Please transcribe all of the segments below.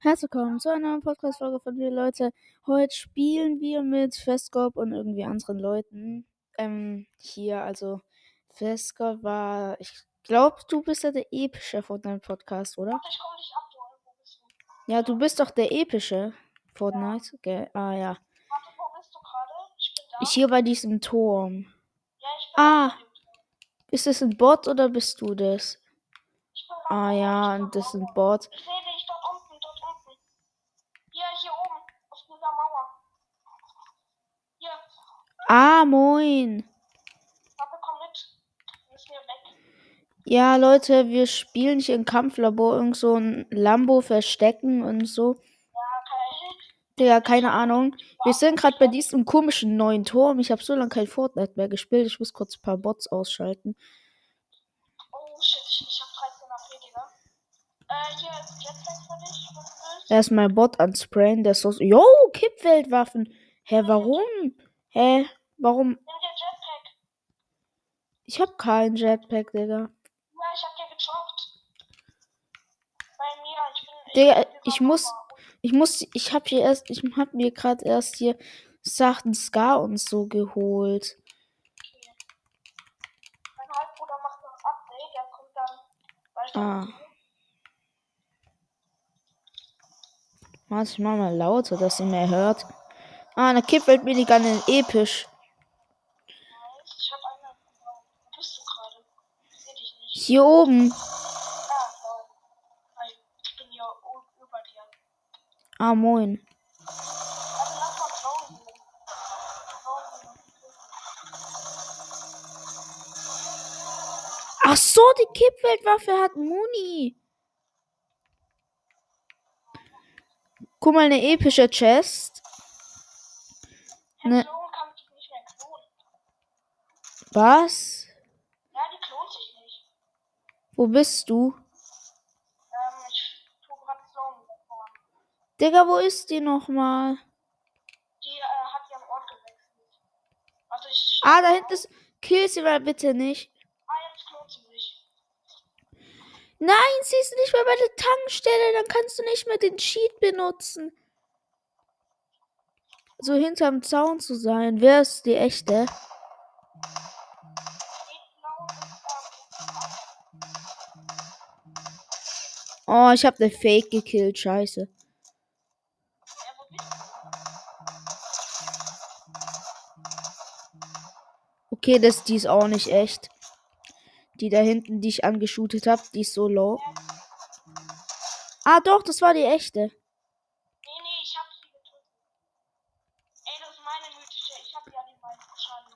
Herzlich willkommen zu einer neuen Podcast-Folge von mir, Leute. Heute spielen wir mit Festgop und irgendwie anderen Leuten. Ähm, hier, also Festgop war, ich glaube, du bist ja der epische Fortnite-Podcast, oder? Ich komm. Wo bist du? Ja, du bist doch der epische Fortnite. Okay. Ah, ja. Warte, wo bist du gerade? Ich bin da. Ich hier bei diesem Turm. ja, ich bin Ah. Ist das ein Bot oder bist du das? Ah, ja, das ist ein Bot. Ich sehe dich dort unten, dort unten. Hier, hier oben, auf dieser Mauer. Hier, Ah, moin. warte, komm mit. Müssen weg. Ja, Leute, wir spielen hier im Kampflabor irgend so ein Lambo verstecken und so. Ja, keine Ahnung. Wir sind gerade bei diesem komischen neuen Turm. Ich habe so lange kein Fortnite mehr gespielt. Ich muss kurz ein paar Bots ausschalten. Oh shit, ich, ich hab 13 AP, Digga. Äh, hier ist Jetpack für dich, wenn du willst. Erstmal Bot ansprayen, der ist so. Yo, Kippweltwaffen. Hä, warum? Hä, warum? Nimm dir Jetpack. Ich hab keinen Jetpack, Digga. Ja, ich hab dir gedroppt. Bei mir, ich bin. Digga, bin ich muss-. Ich muss, ich hab hier erst, ich hab mir gerade erst hier Sachen Scar und so geholt. Mein Halbbruder macht noch Update, der kommt dann bald Ah. dazu. Warte, ich mach mal lauter, dass ihr mehr hört. Ah, eine Kippwelt-Minigun in episch. Nice, Ich hab eine. Wo bist du gerade? Ich seh dich nicht. Hier oben. Ah. Ah, moin. Ach so, die Kippweltwaffe hat Muni. Guck mal, eine epische Chest. Ne. Was? Ja, die klont sich nicht. Wo bist du? Ähm, ich tu grad wegfahren. Digga, wo ist die nochmal? Die äh, hat ihren Ort gewechselt. Warte, ich. Ah, da hinten ist. Kill sie mal bitte nicht. Ah, jetzt klont sie sich. Nein, sie ist nicht mehr bei der Tankstelle. Dann kannst du nicht mehr den Cheat benutzen. So hinterm Zaun zu sein. Wer ist die echte? Oh, ich hab ne Fake gekillt. Scheiße. Okay, das, die ist auch nicht echt. Die da hinten, die ich angeschootet hab, die ist so low. Ah, doch, das war die echte. Nee, nee, ich hab sie getötet. Ey, das ist meine mythische. Ich hab ja die meisten Schaden.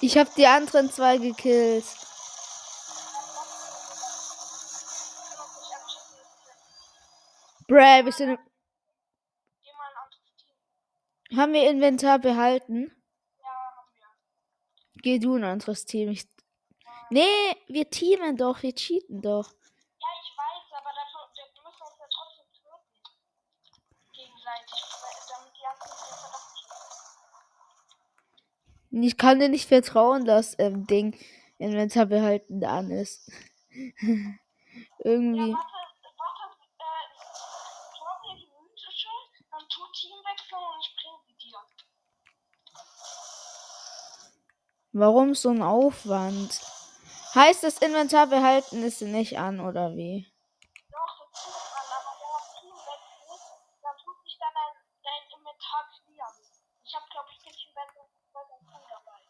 Ich hab die anderen zwei gekillt. Ich kann auch nicht abschießen. Bräh, wir sind. Geh mal ein anderes Team. Haben wir Inventar behalten? Ja, haben wir. Geh du in ein anderes Team. Ich... Nee, wir teamen doch, wir cheaten doch. Ja, ich weiß, aber dafür, wir müssen uns ja trotzdem töten. Gegenseitig, damit die anderen. Ich kann dir nicht vertrauen, dass ähm, Ding Inventar behalten an ist. Irgendwie. Ja, warte, warte, äh, drop mir die mythische, dann tu Teamwechsel und ich bring sie dir. Warum so ein Aufwand? Heißt das Inventar behalten ist sie nicht an, oder wie? Doch, das tut man, aber wenn das Teamwechsel, dann tut sich dann dein, dein Inventar clearen. Ich hab, glaub ich, bisschen besser, Team dabei.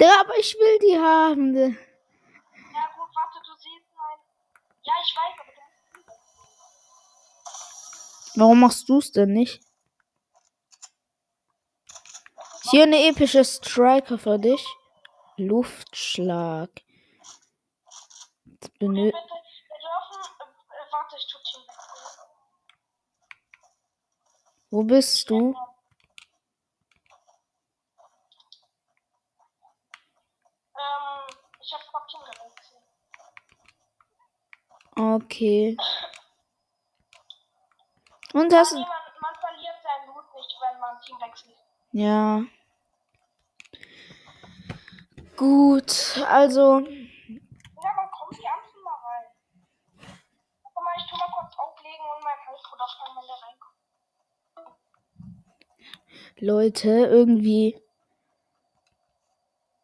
Digga, aber ich will die haben. Di- Ja gut, warte, du siehst mein... Ja, ich weiß, aber du musst Teamwechsel. Warum machst du es denn nicht? Hier eine epische Striker für dich. Luftschlag. Benö. Äh. Wo bist du? Ähm. Okay. Und hast Nee, man, man verliert seinen Loot nicht, wenn man Team wechselt. Ja. Gut, also. Ja, dann kommen die anderen mal rein. Guck mal, ich tu mal kurz auflegen und mein Halbbruder fragen, wenn der reinkommt. Leute, irgendwie.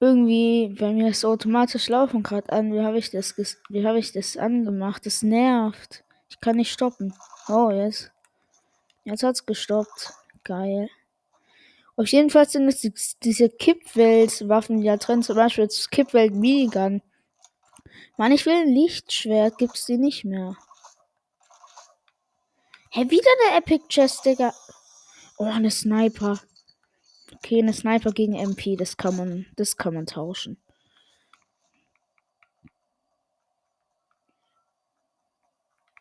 Irgendwie, bei mir ist automatisch Laufen gerade an. Wie habe ich das wie habe ich das angemacht? Das nervt. Ich kann nicht stoppen. Oh, jetzt. Jetzt hat's gestoppt. Geil. Auf jeden Fall sind es die, diese Kippwelt-Waffen, die da drin, zum Beispiel das Kippwelt Minigun. Mann, ich will ein Lichtschwert, gibt's die nicht mehr. Hä, wieder eine Epic Chest, Digga. Oh, eine Sniper. Okay, eine Sniper gegen MP, das kann man, das kann man tauschen.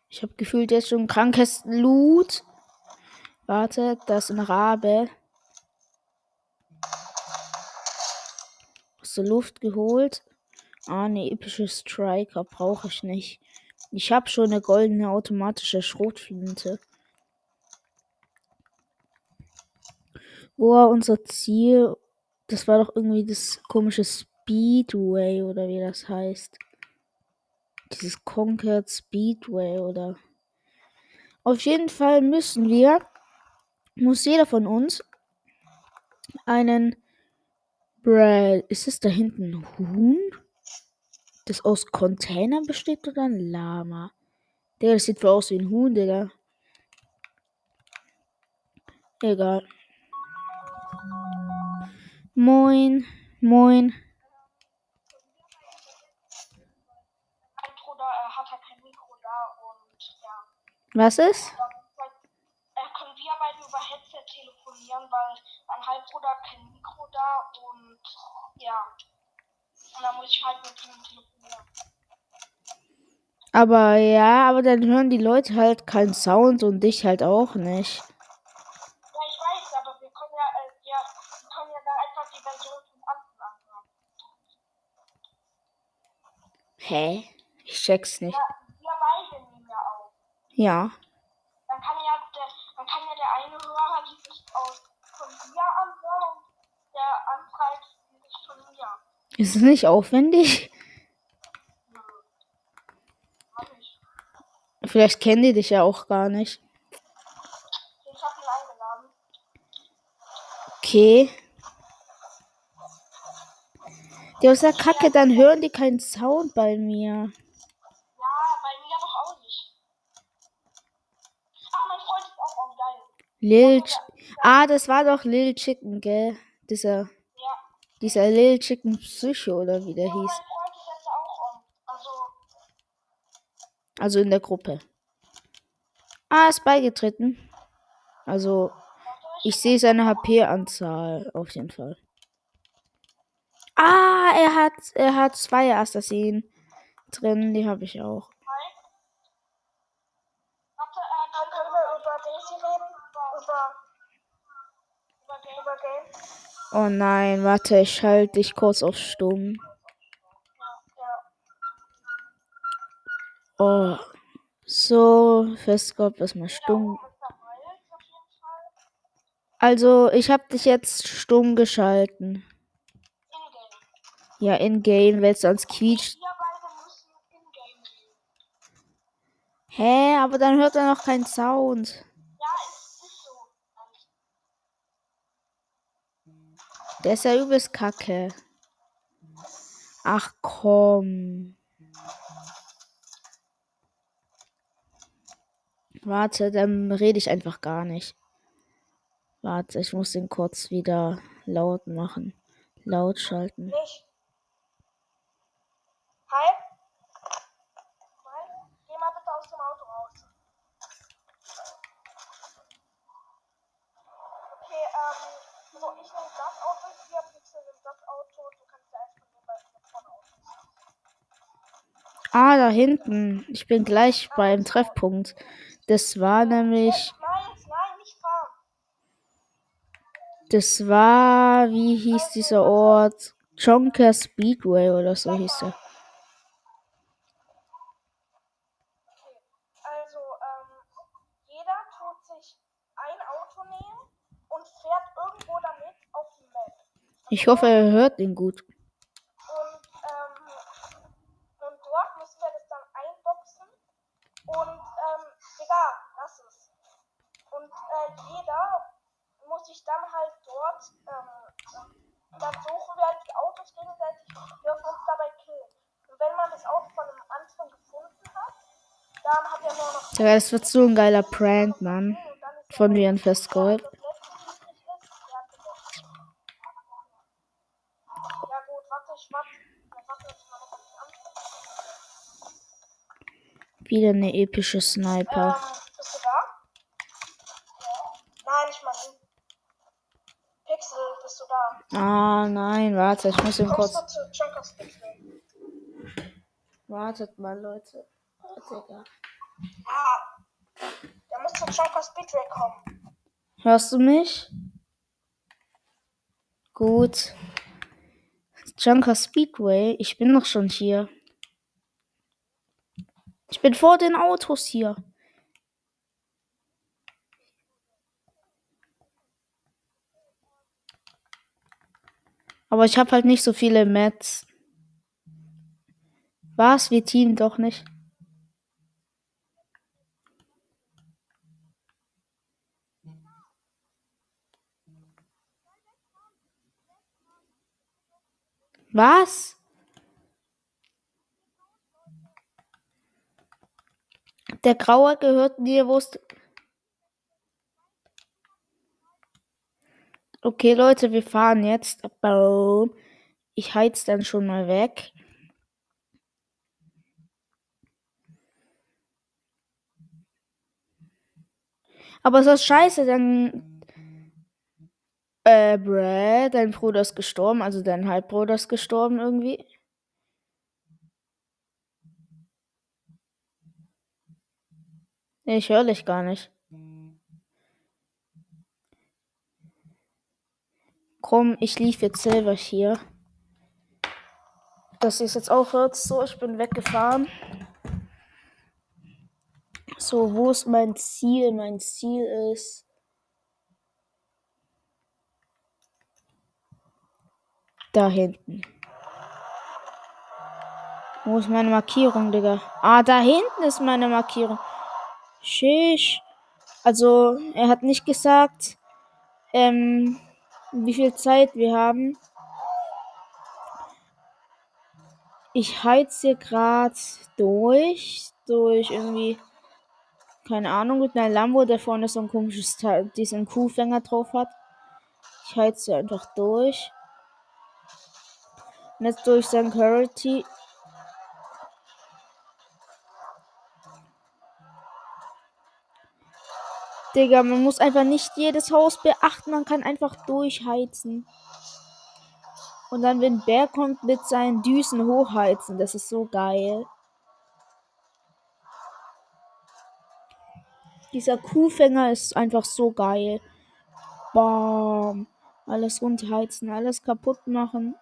Ich habe gefühlt jetzt schon krankes Loot. Warte, das ist ein Rabe. Aus der Luft geholt. Ah, eine epische Striker brauche ich nicht. Ich habe schon eine goldene automatische Schrotflinte. Wo war unser Ziel? Das war doch irgendwie das komische Speedway oder wie das heißt. Dieses Conquered Speedway oder. Auf jeden Fall müssen wir, muss jeder von uns einen Brad. Ist es da hinten ein Huhn? Das aus Containern besteht oder ein Lama? Digga, das sieht voll aus wie ein Huhn, Digga. Egal. Moin, moin. Mein Bruder äh, hat halt kein Mikro da und ja. Was ist? Äh, können wir beide über Headset telefonieren, weil mein Halbbruder hat kein Mikro da und ja. Und dann muss ich halt mit ihm telefonieren. Aber ja, aber dann hören die Leute halt keinen Sound und dich halt auch nicht. Ja, ich weiß, aber wir können ja, äh, ja, wir können ja dann einfach die Version von Anfang anhören. Hä? Ich check's nicht. Ja, wir beide nehmen ja auf. Ja. Dann kann ja der, dann kann ja der eine Hörer dieses aus von dir anhören und der andere halt dieses von mir. Ist es nicht aufwendig? Vielleicht kennen die dich ja auch gar nicht. Ich hab ihn eingeladen. Okay. Der ist ja kacke, dann hören die keinen Sound bei mir. Ja, bei mir doch auch nicht. Ach, mein Freund ist auch on geil. Lil. Ah, das war doch Lil Chicken, gell? Dieser, Ja. Dieser Lil Chicken Psycho oder wie der Ja, hieß. Also, Also in der Gruppe. Ah, ist beigetreten. Also, ich sehe seine HP-Anzahl auf jeden Fall. Ah, er hat, er hat zwei Assassinen drin, die habe ich auch. Warte, äh, können wir über Daisy reden. Über, über, über Game. Oh nein, warte, ich schalte dich kurz auf stumm. Oh, so, Festkopf stumm. ist jeden Fall. Also, ich habe dich jetzt stumm geschalten. Ja, in-game, weil sonst quietscht. Hä, aber dann hört er noch keinen Sound. Ja, es ist so. Der ist ja übelst kacke. Ach komm. Warte, dann rede ich einfach gar nicht. Warte, ich muss den kurz wieder laut machen. Laut schalten. Nicht. Hi. Hi. Geh mal bitte aus dem Auto raus. Okay, ähm, so, ich nehme das Auto, hier Pixel nimmt das Auto, du kannst ja einfach nur bei mir vorne aus. Ah, da hinten. Ich bin gleich beim Treffpunkt. Das war nämlich. Nein, nein, nicht fahren. Das war. Wie hieß dieser Ort? Jonker Speedway oder so hieß er. Okay, also, ähm, jeder tut sich ein Auto nehmen und fährt irgendwo damit auf die Map. Ich hoffe, er hört ihn gut. Und, ähm, Digga, lass es. Und äh, jeder muss sich dann halt dort, ähm, dann suchen wir halt die Autos gegenseitig, dürfen uns dabei killen. Und wenn man das Auto von einem anderen gefunden hat, dann hat er nur noch. Digga, das wird so ein geiler Prank, Mann. Von er- Leon Festgold. Ja. Ja, an. Wieder eine epische Sniper. Ähm, bist du da? Nein, ich meine. Pixel, bist du da? Ah, nein, warte, ich muss ihn kurz. Wartet mal, Leute. Digga. Junkers Speedway kommen. Hörst du mich? Gut. Junker Speedway, ich bin doch schon hier. Ich bin vor den Autos hier. Aber ich habe halt nicht so viele Mats. Was? Wir teamen doch nicht. Was? Der Graue gehört dir, es. Okay, Leute, wir fahren jetzt. Ich heiz dann schon mal weg. Aber ist das scheiße, dann. Äh, Brad, dein Bruder ist gestorben, also dein Halbbruder ist gestorben irgendwie. Ich höre dich gar nicht. Komm, ich lief jetzt selber hier. Dass ihr es jetzt auch hört. So, ich bin weggefahren. So, wo ist mein Ziel? Mein Ziel ist. Da hinten. Wo ist meine Markierung, Digga? Ah, da hinten ist meine Markierung. Shish. Also, er hat nicht gesagt, ähm, wie viel Zeit wir haben. Ich heize gerade durch, durch irgendwie, keine Ahnung, mit einer Lambo, der vorne so ein komisches Teil, diesen Kuhfänger drauf hat. Ich heize einfach durch. Und durch Security. Digga, man muss einfach nicht jedes Haus beachten, man kann einfach durchheizen. Und dann, wenn Bär kommt, mit seinen Düsen hochheizen. Das ist so geil. Dieser Kuhfänger ist einfach so geil. Bam. Alles runterheizen, alles kaputt machen.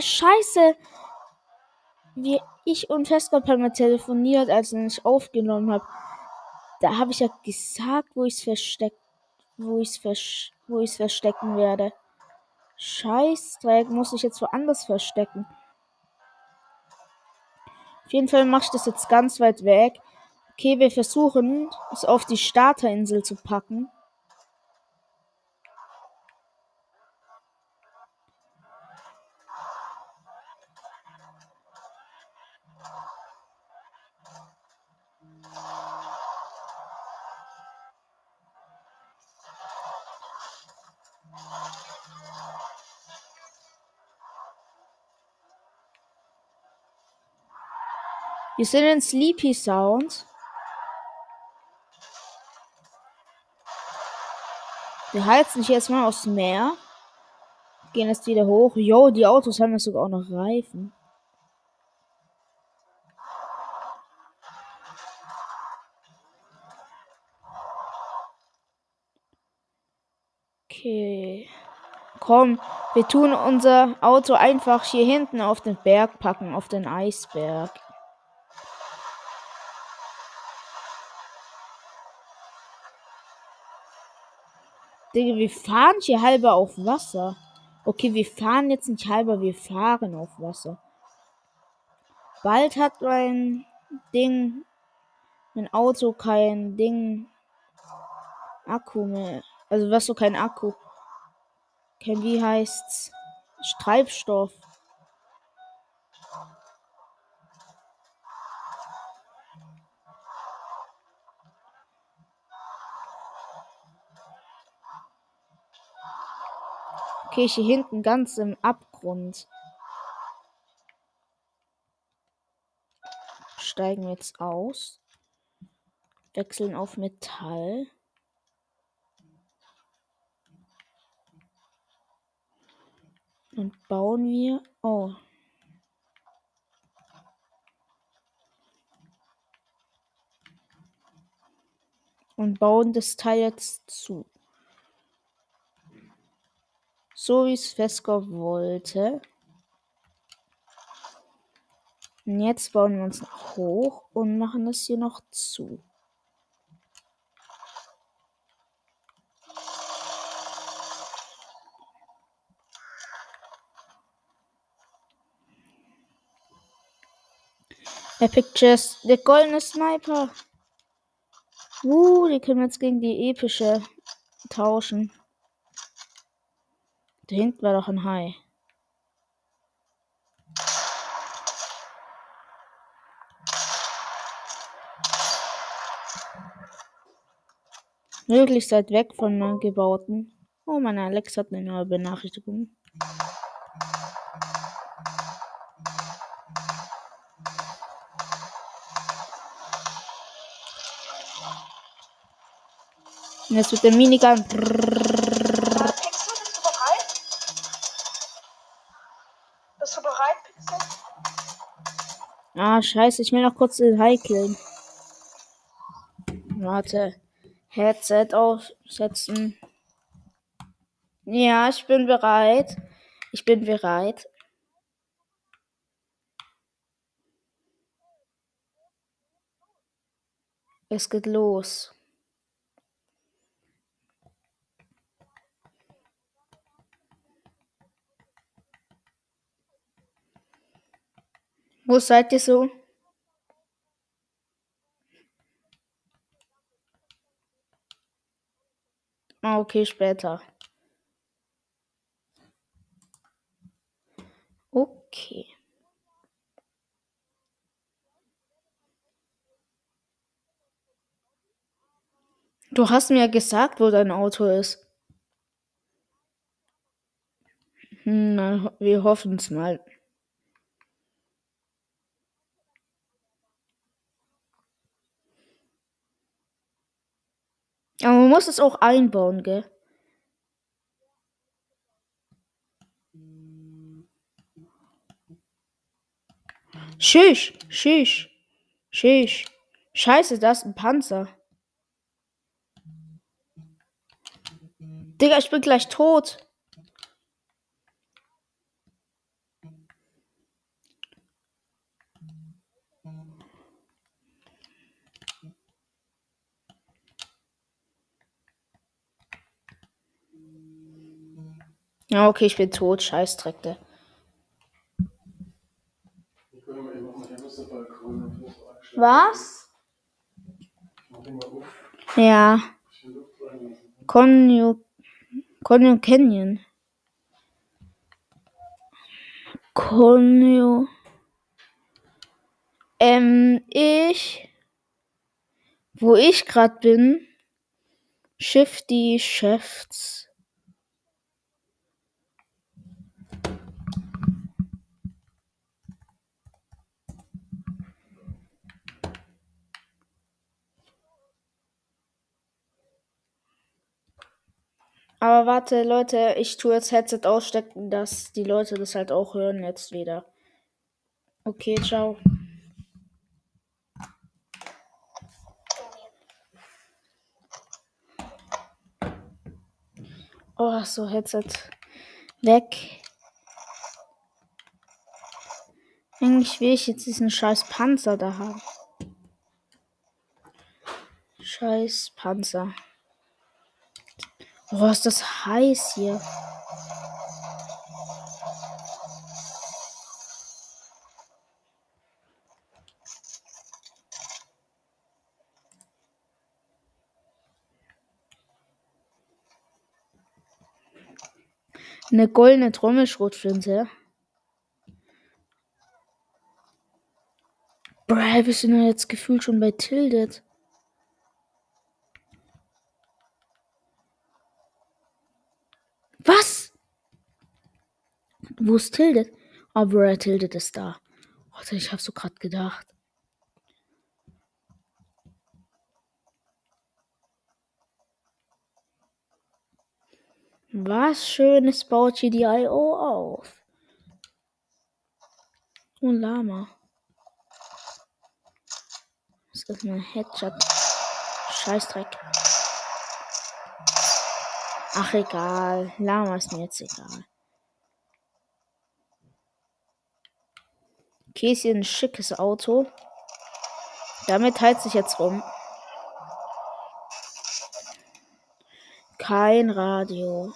Scheiße. Wie ich und Festgott haben telefoniert, als ich aufgenommen habe. Da habe ich ja gesagt, wo ich es versteckt, wo ich es vers wo ich's verstecken werde. Scheißdreck, muss ich jetzt woanders verstecken. Auf jeden Fall mache ich das jetzt ganz weit weg. Okay, wir versuchen, es auf die Starterinsel zu packen. Wir sind in Sleepy Sound. Wir heizen hier jetzt mal aufs Meer. Gehen jetzt wieder hoch. Jo, die Autos haben ja sogar auch noch Reifen. Okay. Komm, wir tun unser Auto einfach hier hinten auf den Berg packen, auf den Eisberg. Digga, wir fahren hier halber auf Wasser. Okay, wir fahren jetzt nicht halber, wir fahren auf Wasser. Bald hat mein Ding, mein Auto kein Ding, Akku mehr. Also was so kein Akku. Kein, wie heißt's? Treibstoff. Hier hinten ganz im Abgrund. Steigen wir jetzt aus. Wechseln auf Metall. Und bauen wir. Oh. Und bauen das Teil jetzt zu so wie es Feskov wollte. Und jetzt bauen wir uns noch hoch und machen das hier noch zu. Epic Chest, der goldene Sniper. Uh, die können wir jetzt gegen die epische tauschen. Da hinten war doch ein Hai. Möglichst weit weg von meinem gebauten. Oh, meine Alex hat eine neue Benachrichtigung. jetzt wird der Minigun. Scheiße, ich will noch kurz den High. Warte. Headset aufsetzen. Ja, ich bin bereit. Ich bin bereit. Es geht los. Wo seid ihr so? Ah, okay, später. Okay. Du hast mir gesagt, wo dein Auto ist. Hm, na, wir hoffen es mal. Aber man muss es auch einbauen, gell? Schisch, schisch, schisch. Scheiße, das ist ein Panzer. Digga, ich bin gleich tot. Ja, okay, ich bin tot. Scheißdreck, der. Was? Ja. Conyo. Conyo Canyon. Conyo. Ähm, ich. Wo ich gerade bin. Shifty Chefs. Aber warte, Leute, ich tue jetzt Headset ausstecken, dass die Leute das halt auch hören jetzt wieder. Okay, ciao. Oh, so Headset weg. Eigentlich will ich jetzt diesen scheiß Panzer da haben. Scheiß Panzer. Boah, ist das heiß hier. Eine goldene Trommelschrotflinte. Bro, wir sind ja jetzt gefühlt schon bei Tilted. Wo ist Tildet? Oh, bruh, Tildet ist da. Warte, ich hab so grad gedacht. Was Schönes baut hier die IO auf. Und Lama. Das ist ein Headshot. Scheißdreck. Ach, egal. Lama ist mir jetzt egal. Okay, ist hier ein schickes Auto. Damit teilt sich jetzt rum. Kein Radio.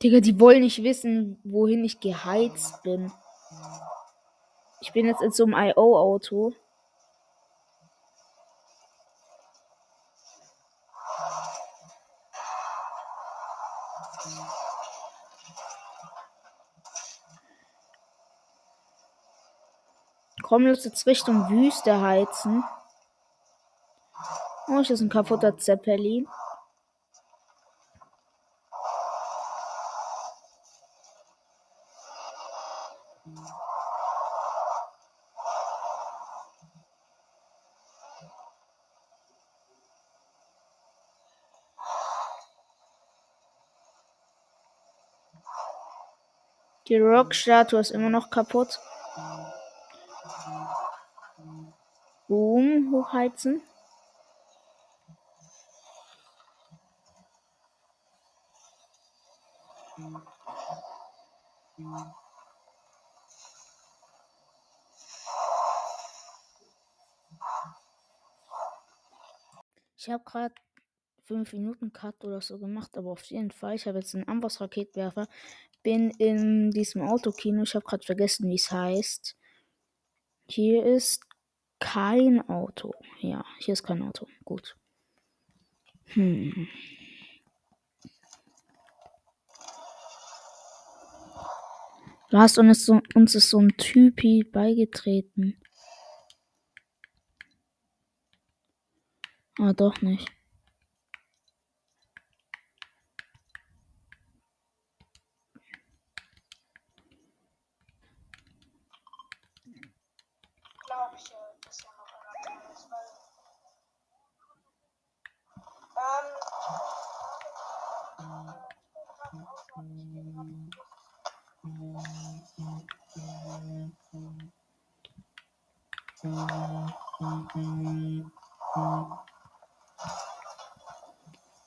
Digga, die wollen nicht wissen, wohin ich geheizt bin. Ich bin jetzt in so einem IO-Auto. Komm, lass jetzt Richtung Wüste heizen. Oh, ich ist ein kaputter Zeppelin. Die Rock-Statue ist immer noch kaputt. Boom, hochheizen. Ich habe gerade 5 Minuten Cut oder so gemacht, aber auf jeden Fall. Ich habe jetzt einen Amboss-Raketwerfer. Bin in diesem Autokino. Ich habe gerade vergessen, wie es heißt. Hier ist kein Auto. Ja, hier ist kein Auto. Gut. Hm. Was und ist so, uns ist so ein Typi beigetreten. Ah, doch nicht.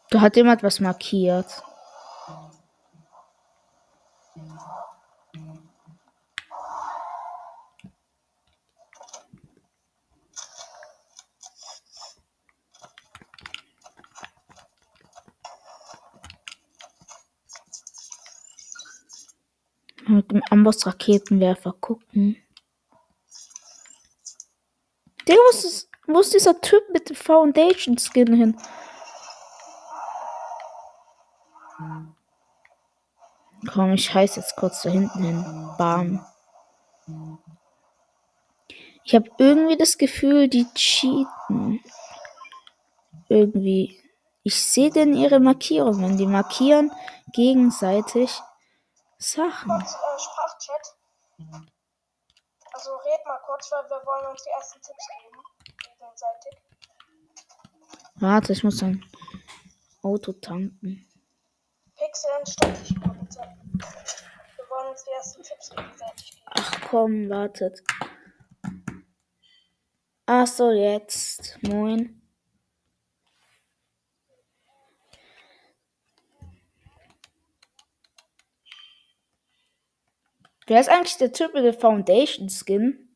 Da hat jemand was markiert. Mit dem Amboss-Raketenwerfer gucken. Der wo ist dieser Typ mit dem Foundation-Skin hin? Komm, ich heiß jetzt kurz da hinten hin. Bam. Ich habe irgendwie das Gefühl, die cheaten. Irgendwie. Ich sehe denn ihre Markierungen. Die markieren gegenseitig Sachen. Kurz, äh, Sprachchat. Also red mal kurz, weil wir wollen uns die ersten Tipps geben. Gegenseitig. Warte, ich muss ein Auto tanken. Pixel entstand bitte. Wir wollen uns die ersten Tipps gegenseitig geben. Ach komm, wartet. Ach so, jetzt. Moin. Wer ist eigentlich der Typ mit dem Foundation Skin?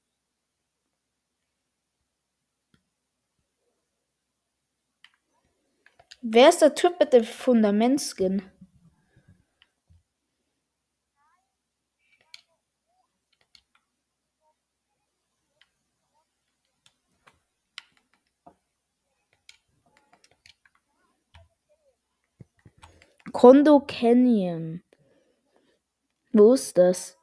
Wer ist der Typ mit dem Fundamentskin? Kondo Canyon. Wo ist das?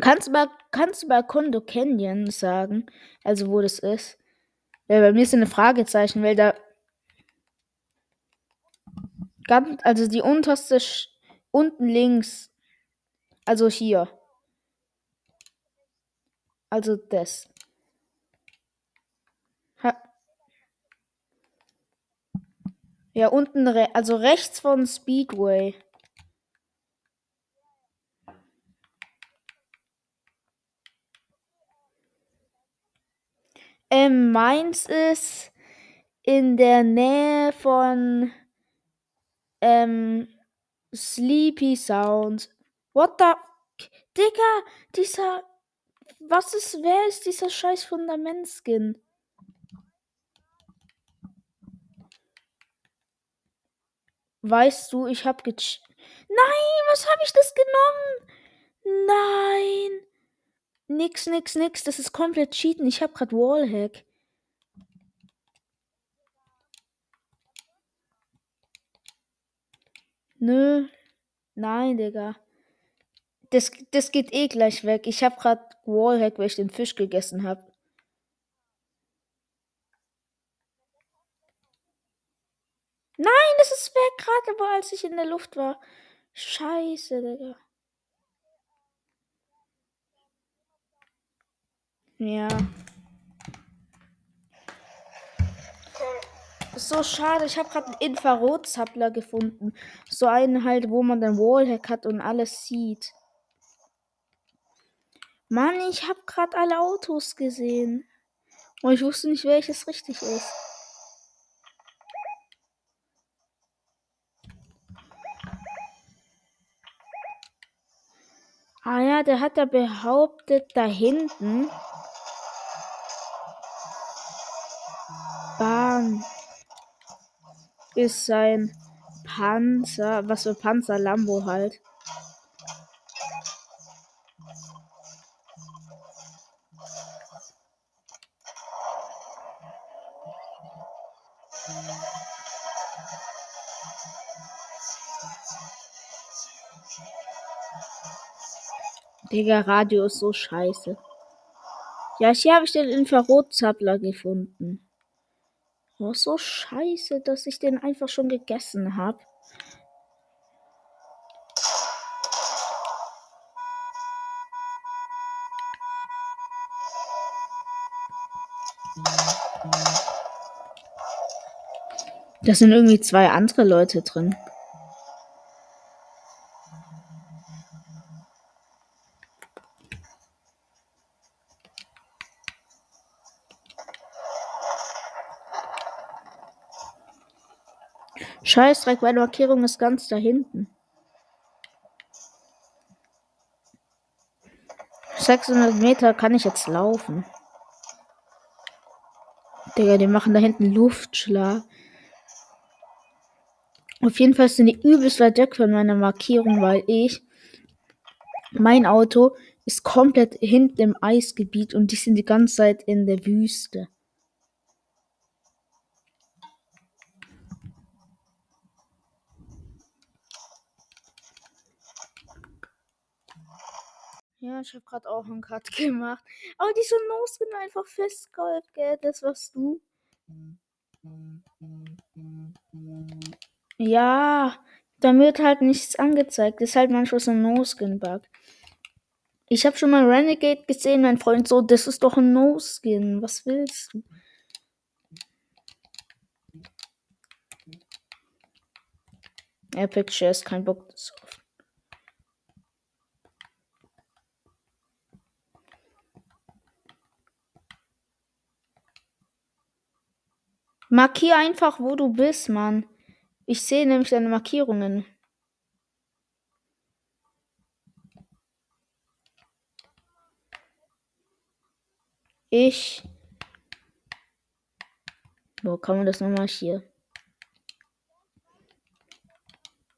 Kannst du mal, kannst du mal Kondo Canyon sagen? Also wo das ist? Ja, bei mir ist eine Fragezeichen, weil da ganz, also die unterste Sch unten links, also hier, also das. Ha ja, unten, re also rechts von Speedway. Ähm, meins ist in der Nähe von ähm, Sleepy Sound. What the? Digga, dieser. Was ist, wer ist dieser scheiß Fundamentskin? Weißt du, ich hab geч. Nein, was hab ich das genommen? Nein. Nix, nix, nix. Das ist komplett cheaten. Ich hab grad Wallhack. Nö. Nein, Digga. Das, das geht eh gleich weg. Ich hab grad Wallhack, weil ich den Fisch gegessen hab. Nein, das ist weg, gerade aber als ich in der Luft war. Scheiße, Digga. Ja. So schade. Ich habe gerade einen Infrarotzappler gefunden. So einen halt, wo man den Wallhack hat und alles sieht. Mann, ich habe gerade alle Autos gesehen. Und ich wusste nicht, welches richtig ist. Ah ja, der hat ja behauptet, da hinten. Bahn ist sein Panzer, was für Panzer Lambo halt. Digga, Radio ist so scheiße. Ja, hier habe ich den Infrarotzappler gefunden. Oh, so scheiße, dass ich den einfach schon gegessen habe. Da sind irgendwie zwei andere Leute drin. Scheißdreck, meine Markierung ist ganz da hinten. 600 Meter kann ich jetzt laufen. Digga, die machen da hinten Luftschlag. Auf jeden Fall sind die übelst weit weg von meiner Markierung, weil ich. Mein Auto ist komplett hinten im Eisgebiet und die sind die ganze Zeit in der Wüste. Ja, ich habe gerade auch einen Cut gemacht. Aber die sind Noskin einfach festgehalten, gell? Das warst du. Ja, da wird halt nichts angezeigt. Das ist halt manchmal so ein No-Skin-Bug. Ich habe schon mal Renegade gesehen, mein Freund so, das ist doch ein No-Skin. Was willst du? Epic Shares, kein Bock drauf. Markier einfach, wo du bist, Mann. Ich sehe nämlich deine Markierungen. Ich. Wo kann man das nochmal hier?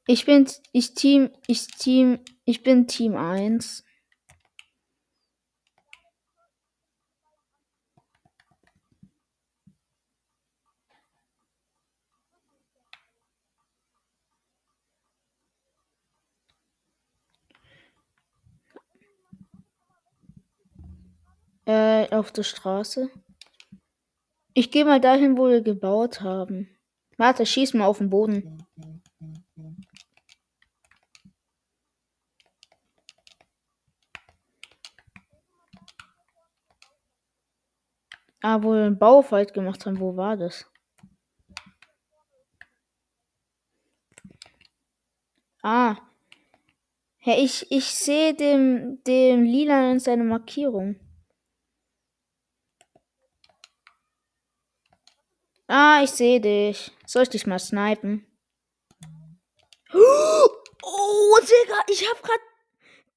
Ich bin ich Team ich Team ich bin Team 1. Äh, auf der Straße. Ich gehe mal dahin, wo wir gebaut haben. Warte, schieß mal auf den Boden. Ah, wo wir einen Baufight gemacht haben, wo war das? Ah. Hey, ich, ich sehe dem, dem Lila seine Markierung. Ah, ich sehe dich. Soll ich dich mal snipen? Oh, Digga, ich hab grad.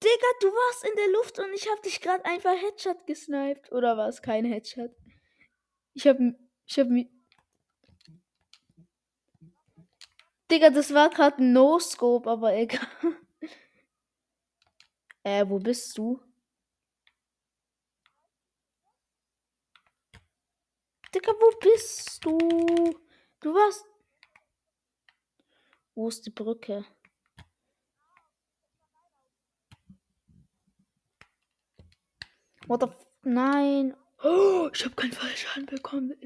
Digga, du warst in der Luft und ich hab dich grad einfach Headshot gesniped. Oder war es kein Headshot? Ich hab. Ich hab mi. Digga, das war grad ein No-Scope, aber egal. Äh, wo bist du? Digga, wo bist du? Du warst. Wo ist die Brücke? What the f Nein. Oh, ich habe keinen Fallschaden bekommen mit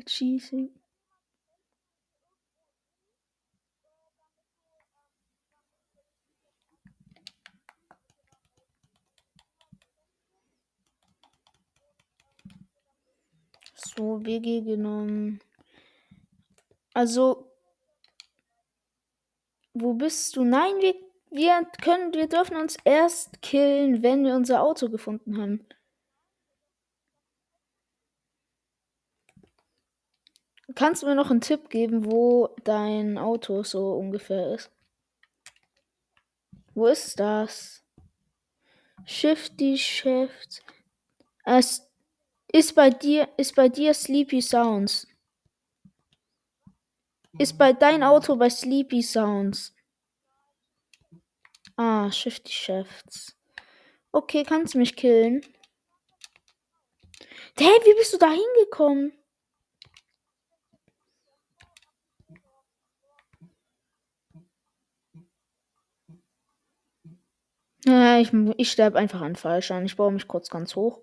So, WG genommen. Also, wo bist du? Nein, wir, wir können, wir dürfen uns erst killen, wenn wir unser Auto gefunden haben. Kannst du mir noch einen Tipp geben, wo dein Auto so ungefähr ist? Wo ist das? Shifty Shift. Es ist bei dir, ist bei dir Sleepy Sounds. Ist bei dein Auto bei Sleepy Sounds. Ah, Shifty Shifts. Okay, kannst mich killen? Hey, wie bist du da hingekommen? Ja, ich, ich sterbe einfach an Fallschaden. Ich baue mich kurz ganz hoch.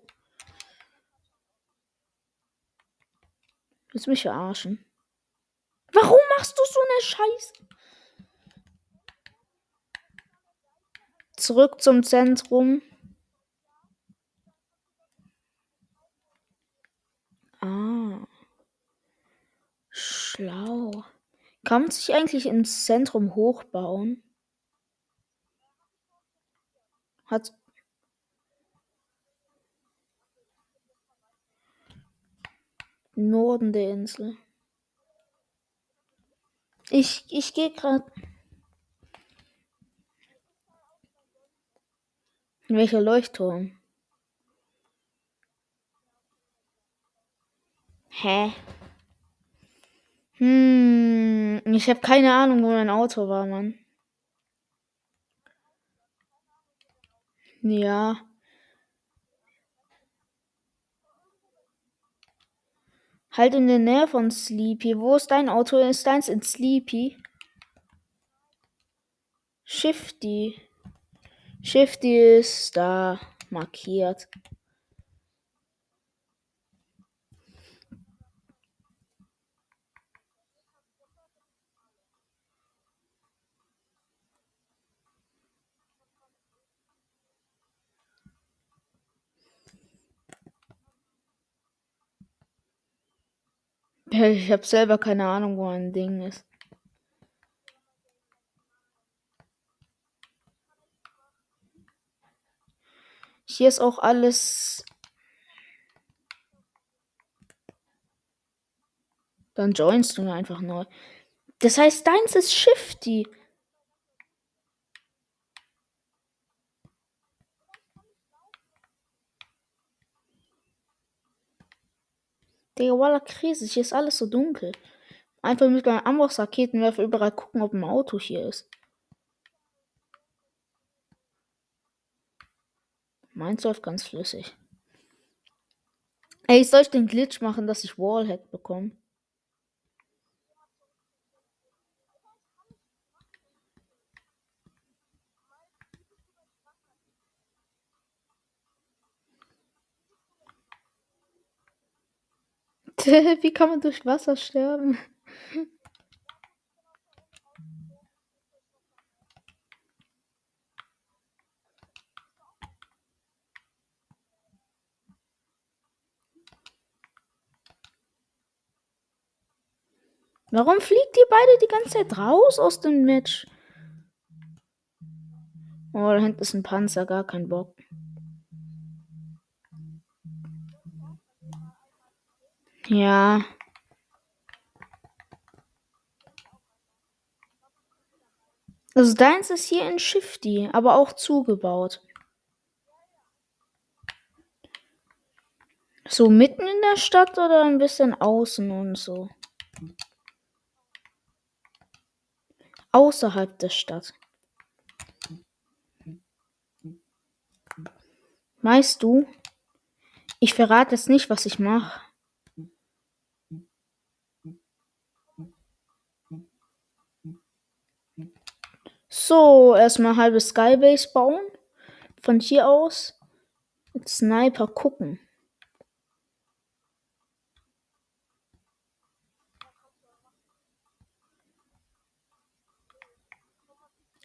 Willst mich verarschen? Warum machst du so eine Scheiße? Zurück zum Zentrum. Ah. Schlau. Kann man sich eigentlich ins Zentrum hochbauen? Hat. Norden der Insel. Ich, ich gehe gerade. Welcher Leuchtturm? Hä? Hm, ich habe keine Ahnung, wo mein Auto war, Mann. Ja. Halt in der Nähe von Sleepy. Wo ist dein Auto? Ist deins in Sleepy? Shifty. Shifty ist da markiert. Ich habe selber keine Ahnung, wo ein Ding ist. Hier ist auch alles. Dann joinst du einfach neu. Das heißt, deins ist Shifty. Digga, Walla Krise, hier ist alles so dunkel. Einfach mit meinem Amboss-Raketenwerfer überall gucken, ob ein Auto hier ist. Meins läuft ganz flüssig. Ey, soll ich den Glitch machen, dass ich Wallhack bekomme? Wie kann man durch Wasser sterben? Warum fliegt ihr beide die ganze Zeit raus aus dem Match? Oh, da hinten ist ein Panzer, gar kein Bock. Ja. Also deins ist hier in Shifty, aber auch zugebaut. So mitten in der Stadt oder ein bisschen außen und so? Außerhalb der Stadt. Weißt du, ich verrate jetzt nicht, was ich mache. So, erstmal halbe Skybase bauen. Von hier aus mit Sniper gucken.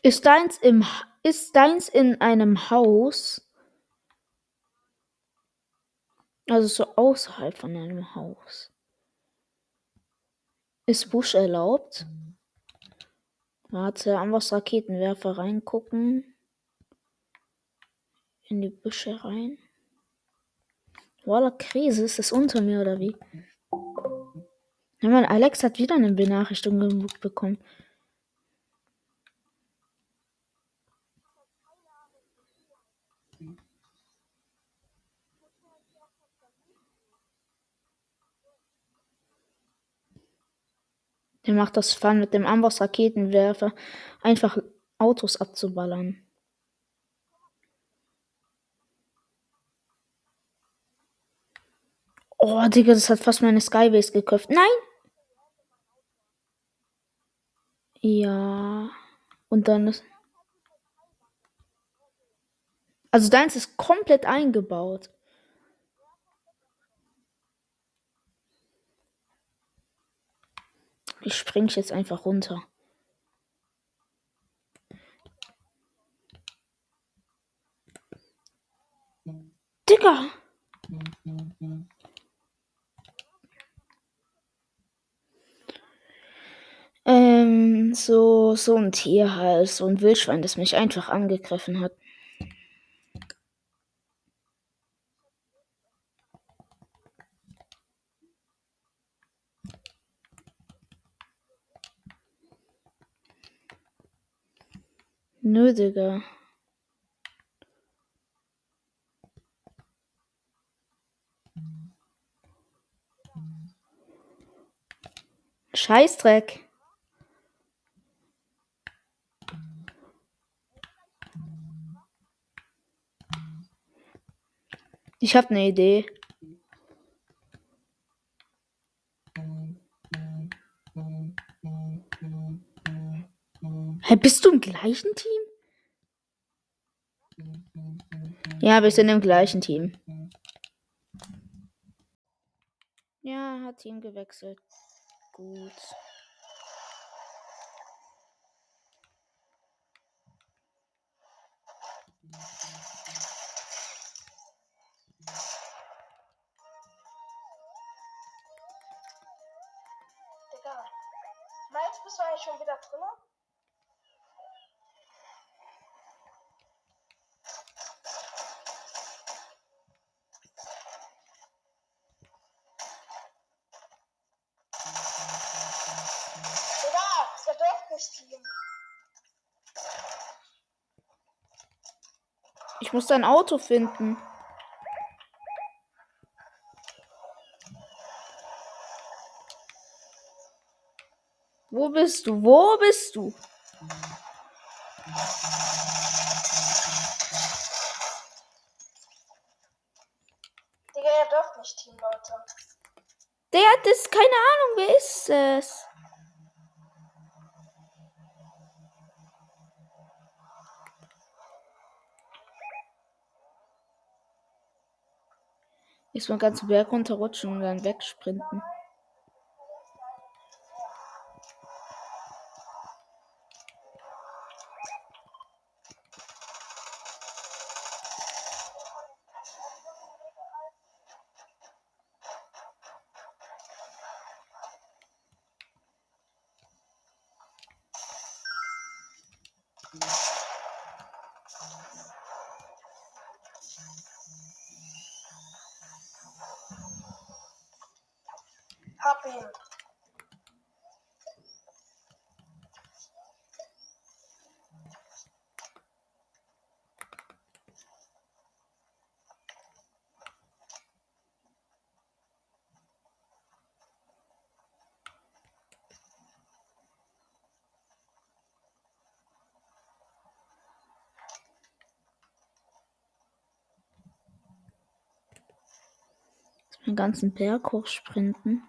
Ist deins im ist deins in einem Haus? Also so außerhalb von einem Haus. Ist Busch erlaubt? Warte, was Raketenwerfer reingucken. In die Büsche rein. Voila, Krise, ist das unter mir oder wie? Ja, mein Alex hat wieder eine Benachrichtigung bekommen. Der macht das Fun mit dem Amboss-Raketenwerfer einfach Autos abzuballern. Oh, Digga, das hat fast meine Skybase geköpft. Nein! Ja. Und dann ist. Also deins ist komplett eingebaut. Ich spring jetzt einfach runter. Digga! Ähm, so, so ein Tier halt, so ein Wildschwein, das mich einfach angegriffen hat. Nö, Digga. Scheißdreck. Ich hab ne Idee. Hey, bist du im gleichen Team? Ja, wir sind im gleichen Team. Ja, hat Team gewechselt. Gut. Ich muss dein Auto finden. Wo bist du? Wo bist du? Digga, ihr dürft nicht Team, Leute. Der hat das, keine Ahnung, wer ist es? Erstmal ganz Berg runterrutschen und dann wegsprinten. Ganzen Berg hochsprinten.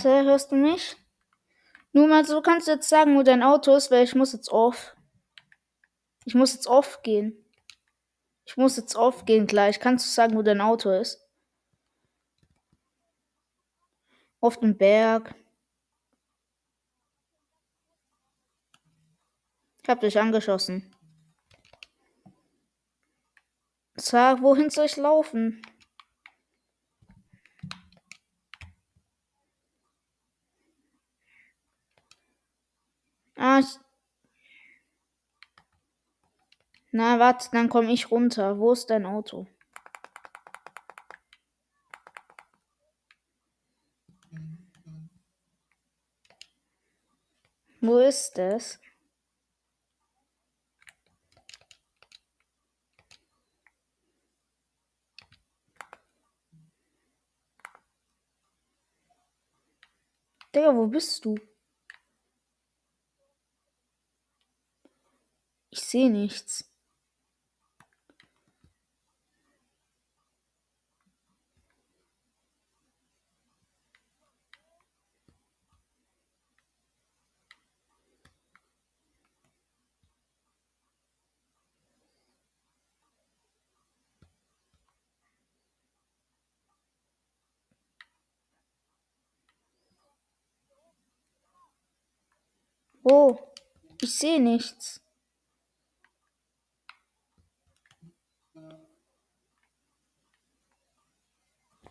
Warte, hörst du mich? Nur mal so kannst du jetzt sagen, wo dein Auto ist, weil ich muss jetzt off. Ich muss jetzt off gehen. Ich muss jetzt off gehen gleich. Kannst du sagen, wo dein Auto ist? Auf dem Berg. Ich hab dich angeschossen. Sag, wohin soll ich laufen? Ah, ich Na, warte, dann komme ich runter. Wo ist dein Auto? Wo ist es? Digga, wo bist du? Sehe nichts. Wo? Ich sehe nichts.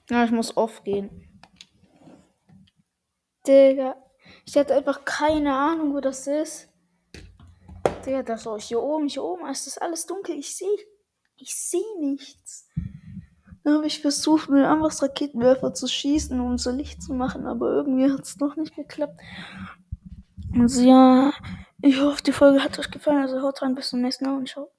Ja, ich muss aufgehen. Digga, ich hatte einfach keine Ahnung, wo das ist. Digga, das ist hier oben, hier oben ist das alles dunkel. Ich sehe, ich sehe nichts. Dann habe ich versucht, mit einem Raketenwerfer zu schießen, um so Licht zu machen, aber irgendwie hat es noch nicht geklappt. Also ja, ich hoffe, die Folge hat euch gefallen. Also haut rein, bis zum nächsten Mal und ciao.